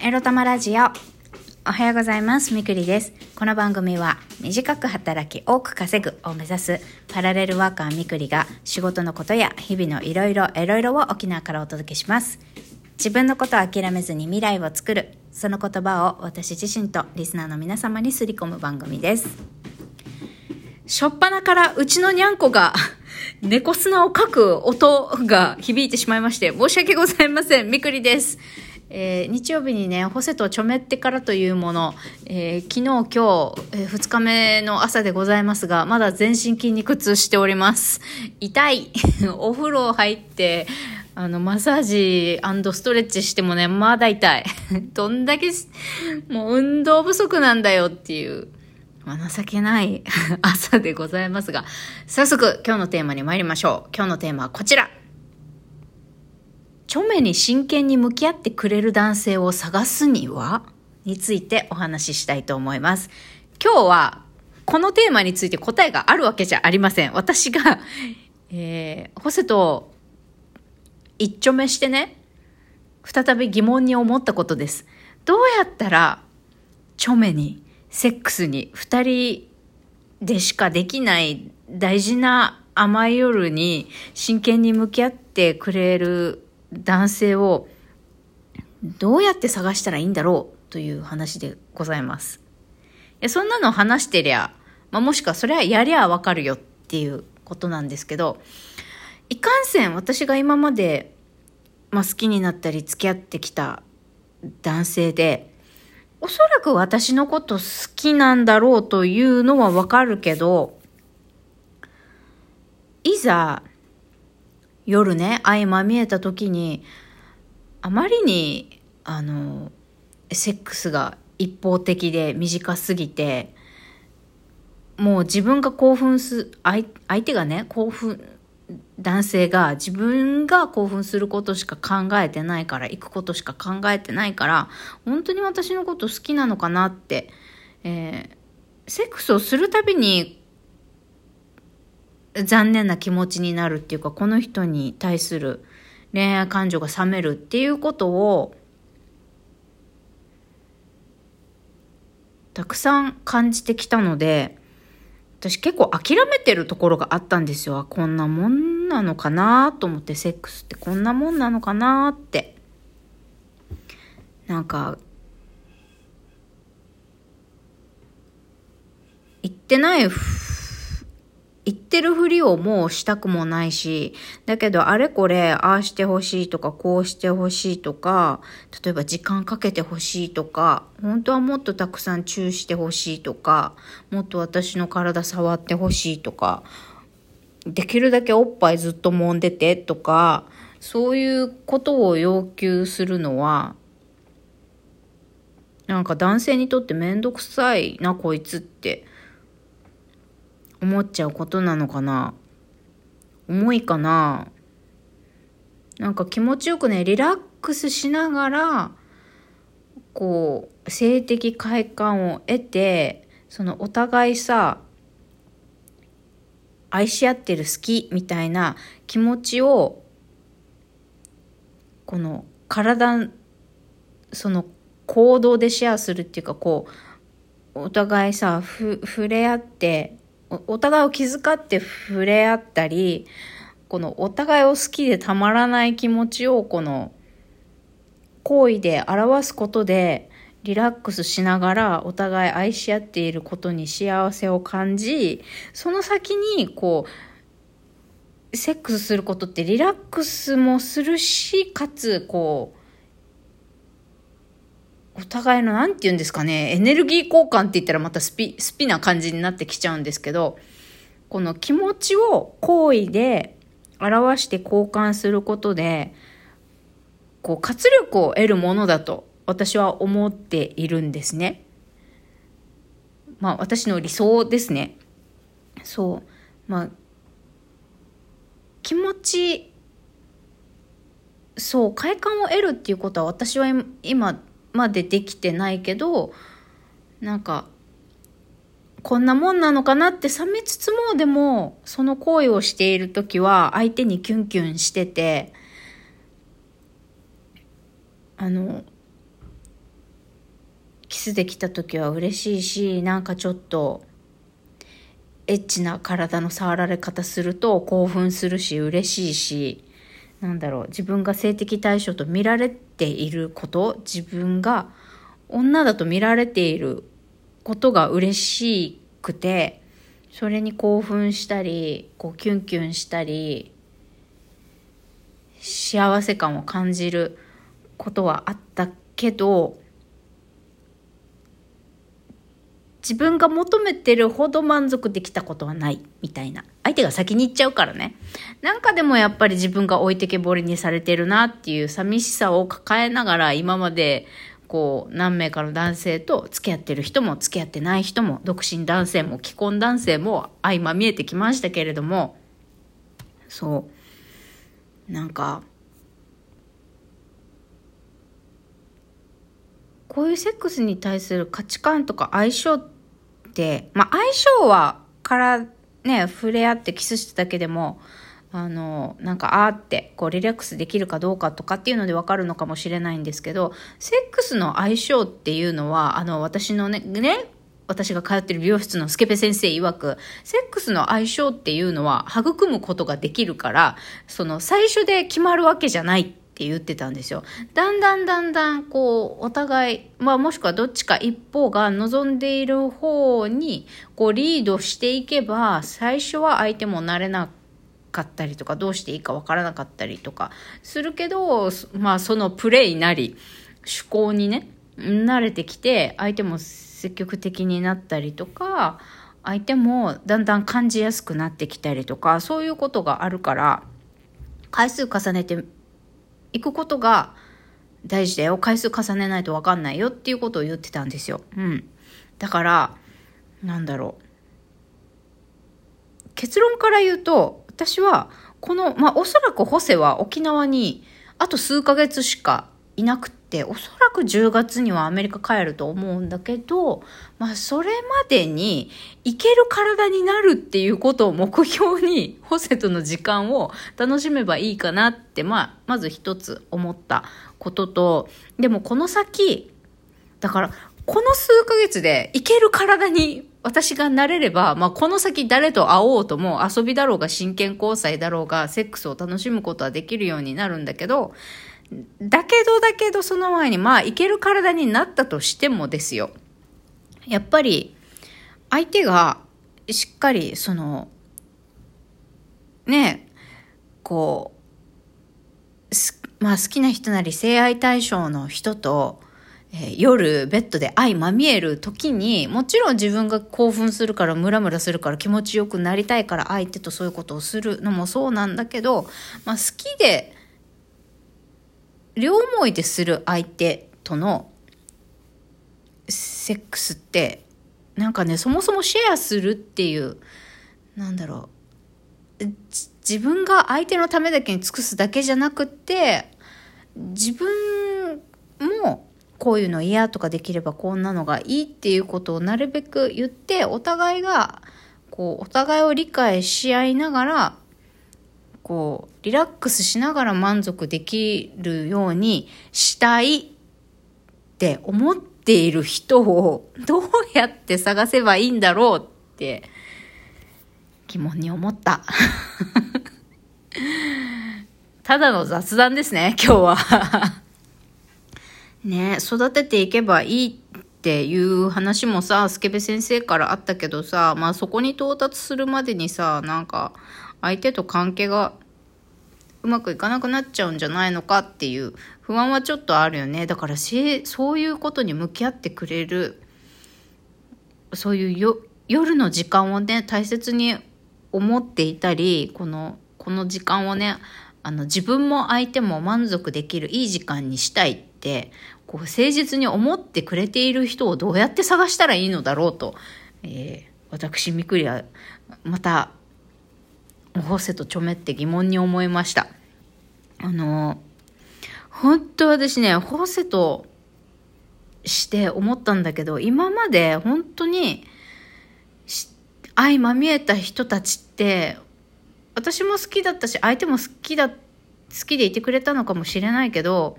エロ玉ラジオ。おはようございます。みくりです。この番組は短く働き多く稼ぐを目指すパラレルワーカーみくりが仕事のことや日々のいろいろいろいろを沖縄からお届けします。自分のことを諦めずに未来を作る。その言葉を私自身とリスナーの皆様にすり込む番組です。しょっぱなからうちのにゃんこが 猫砂をかく音が響いてしまいまして申し訳ございません。みくりです。えー日曜日にね、ホセとちょめってからというもの、えー昨日、今日、え2日目の朝でございますが、まだ全身筋肉痛しております。痛い。お風呂入って、あの、マッサージストレッチしてもね、まだ痛い。どんだけ、もう運動不足なんだよっていう。まあ情けない朝でございますが、早速今日のテーマに参りましょう。今日のテーマはこちら。著名に真剣に向き合ってくれる男性を探すには？についてお話ししたいと思います。今日はこのテーマについて答えがあるわけじゃありません。私が、えー、ホセと一丁目してね、再び疑問に思ったことです。どうやったら、著名に、セックスに、二人でしかできない大事な甘い夜に真剣に向き合ってくれる男性をどうやって探したらいいんだろうという話でございます。いやそんなの話してりゃ、まあ、もしくはそれはやりゃわかるよっていうことなんですけど、いかんせん私が今まで、まあ、好きになったり付き合ってきた男性で、おそらく私のこと好きなんだろうというのはわかるけど、いざ夜ね、相まみえた時に、あまりに、あの、セックスが一方的で短すぎて、もう自分が興奮す、相相手がね、興奮、男性が自分が興奮することしか考えてないから、行くことしか考えてないから、本当に私のこと好きなのかなって、えーセックスをするたびに残念な気持ちになるっていうか、この人に対する恋愛感情が冷めるっていうことを、たくさん感じてきたので、私結構諦めてるところがあったんですよ。こんなもんなのかなと思って、セックスってこんなもんなのかなって。なんか、言ってない、言ってるふりをもうしたくもないし、だけどあれこれ、ああしてほしいとか、こうしてほしいとか、例えば時間かけてほしいとか、本当はもっとたくさんチューしてほしいとか、もっと私の体触ってほしいとか、できるだけおっぱいずっと揉んでてとか、そういうことを要求するのは、なんか男性にとってめんどくさいな、こいつって。思っちゃうことなのかな？重いかな？なんか気持ちよくね、リラックスしながら、こう、性的快感を得て、そのお互いさ、愛し合ってる好きみたいな気持ちを、この体、その行動でシェアするっていうか、こう、お互いさ、ふ、触れ合って、お互いを気遣って触れ合ったり、このお互いを好きでたまらない気持ちをこの行為で表すことでリラックスしながらお互い愛し合っていることに幸せを感じ、その先にこう、セックスすることってリラックスもするし、かつこう、お互いの何て言うんですかね、エネルギー交換って言ったらまたスピ、スピな感じになってきちゃうんですけど、この気持ちを行為で表して交換することで、こう活力を得るものだと私は思っているんですね。まあ私の理想ですね。そう。まあ、気持ち、そう、快感を得るっていうことは私は今までできてないけど、なんか、こんなもんなのかなって冷めつつも、でも、その行為をしているときは、相手にキュンキュンしてて、あのキ、スできた時は嬉しいしなんかちょっとエッチな体の触られ方すると興奮するし嬉しいしなんだろう自分が性的対象と見られてていること自分が女だと見られていることが嬉しくてそれに興奮したりこうキュンキュンしたり幸せ感を感じることはあったけど自分が求めてるほど満足できたことはないみたいな。相手が先に行っちゃうからね。なんかでもやっぱり自分が置いてけぼりにされてるなっていう寂しさを抱えながら今までこう何名かの男性と付き合ってる人も付き合ってない人も独身男性も既婚男性も相ま見えてきましたけれども。そう。なんかこういうセックスに対する価値観とか相性って、まあ相性はからね、触れ合ってキスしただけでも、あの、なんか、あーって、こう、リラックスできるかどうかとかっていうのでわかるのかもしれないんですけど、セックスの相性っていうのは、あの、私のね、ね、私が通ってる美容室のスケペ先生曰く、セックスの相性っていうのは育むことができるから、その最初で決まるわけじゃない。って言ってたんですよ。だんだんだんだん、こう、お互い、まあもしくはどっちか一方が望んでいる方に、こう、リードしていけば、最初は相手も慣れなかったりとか、どうしていいかわからなかったりとか、するけど、まあそのプレイなり、趣向にね、慣れてきて、相手も積極的になったりとか、相手もだんだん感じやすくなってきたりとか、そういうことがあるから、回数重ねて行くことが大事だよ。回数重ねないと分かんないよっていうことを言ってたんですよ。うん。だから、なんだろう。結論から言うと、私は、この、まあ、おそらくホセは沖縄にあと数ヶ月しかいなくて、おそらく10月にはアメリカ帰ると思うんだけど、まあそれまでに行ける体になるっていうことを目標に、ホセとの時間を楽しめばいいかなって、まあまず一つ思ったことと、でもこの先、だからこの数ヶ月で行ける体に私がなれれば、まあ、この先誰と会おうとも遊びだろうが真剣交際だろうがセックスを楽しむことはできるようになるんだけど、だけどだけどその前にまあいける体になったとしてもですよ。やっぱり相手がしっかりそのねこうまあ好きな人なり性愛対象の人と、えー、夜ベッドで愛まみえる時にもちろん自分が興奮するからムラムラするから気持ちよくなりたいから相手とそういうことをするのもそうなんだけど、まあ、好きで両思いでする相手とのセックスってなんかねそもそもシェアするっていうなんだろう。自分が相手のためだけに尽くすだけじゃなくって自分もこういうの嫌とかできればこんなのがいいっていうことをなるべく言ってお互いがこうお互いを理解し合いながらこう、リラックスしながら満足できるようにしたいって思っている人をどうやって探せばいいんだろうって疑問に思った。ただの雑談ですね、今日は ね育てていけばいいっていう話もさ、スケベ先生からあったけどさ、まあそこに到達するまでにさ、なんか、相手と関係がうまくいかなくなっちゃうんじゃないのかっていう不安はちょっとあるよね。だからそういうことに向き合ってくれる、そういう夜の時間をね、大切に思っていたり、この、この時間をね、あの自分も相手も満足できるいい時間にしたいって、こう誠実に思ってくれている人をどうやって探したらいいのだろうと、えー、私みくりはまたホセとちょめって疑問に思いました。あの、本当私ね、ホセとして思ったんだけど、今まで本当に相まみえた人たちって、私も好きだったし、相手も好きだ、好きでいてくれたのかもしれないけど、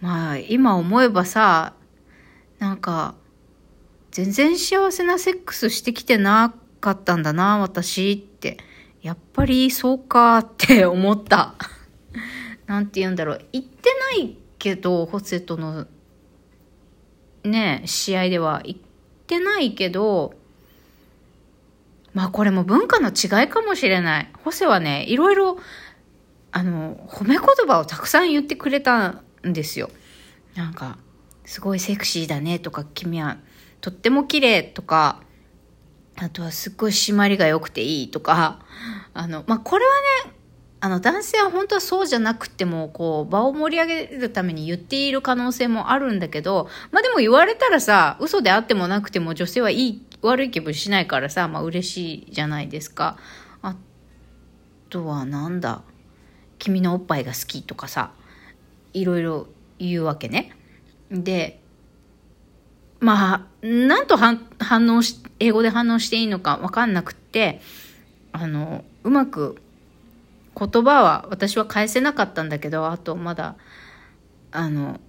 まあ今思えばさ、なんか、全然幸せなセックスしてきてなかったんだな、私って。やっぱりそうか って思った。なんて言うんだろう。言ってないけど、ホセとのね、試合では言ってないけど、まあこれも文化の違いかもしれない。ホセはね、いろいろ、あの、褒め言葉をたくさん言ってくれたんですよ。なんか、すごいセクシーだねとか、君はとっても綺麗とか、あとはすっごい締まりが良くていいとか、あの、まあ、これはね、あの、男性は本当はそうじゃなくても、こう、場を盛り上げるために言っている可能性もあるんだけど、まあ、でも言われたらさ、嘘であってもなくても女性はいい、悪い気分しないからさ、まあ、嬉しいじゃないですか。あとはなんだ、君のおっぱいが好きとかさ、いろいろ言うわけね。で、まあ、なんと反応し、英語で反応していいのかわかんなくって、あの、うまく言葉は私は返せなかったんだけどあとまだあの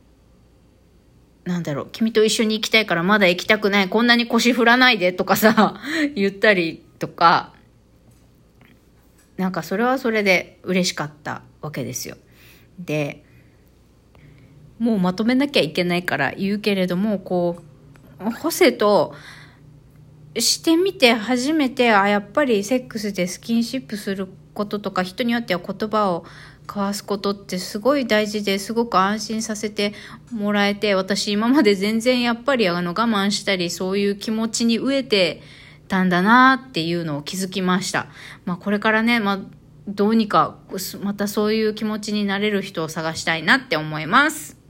なんだろう君と一緒に行きたいからまだ行きたくないこんなに腰振らないでとかさ 言ったりとかなんかそれはそれで嬉しかったわけですよ。でもうまとめなきゃいけないから言うけれどもこうホセとしてみて初めてあやっぱりセックスでスキンシップすることとか人によっては言葉を交わすことってすごい大事ですごく安心させてもらえて私今まで全然やっぱりあの我慢したりそういう気持ちに飢えてたんだなっていうのを気づきました。まあこれからね、まあどうにかまたそういう気持ちになれる人を探したいなって思います。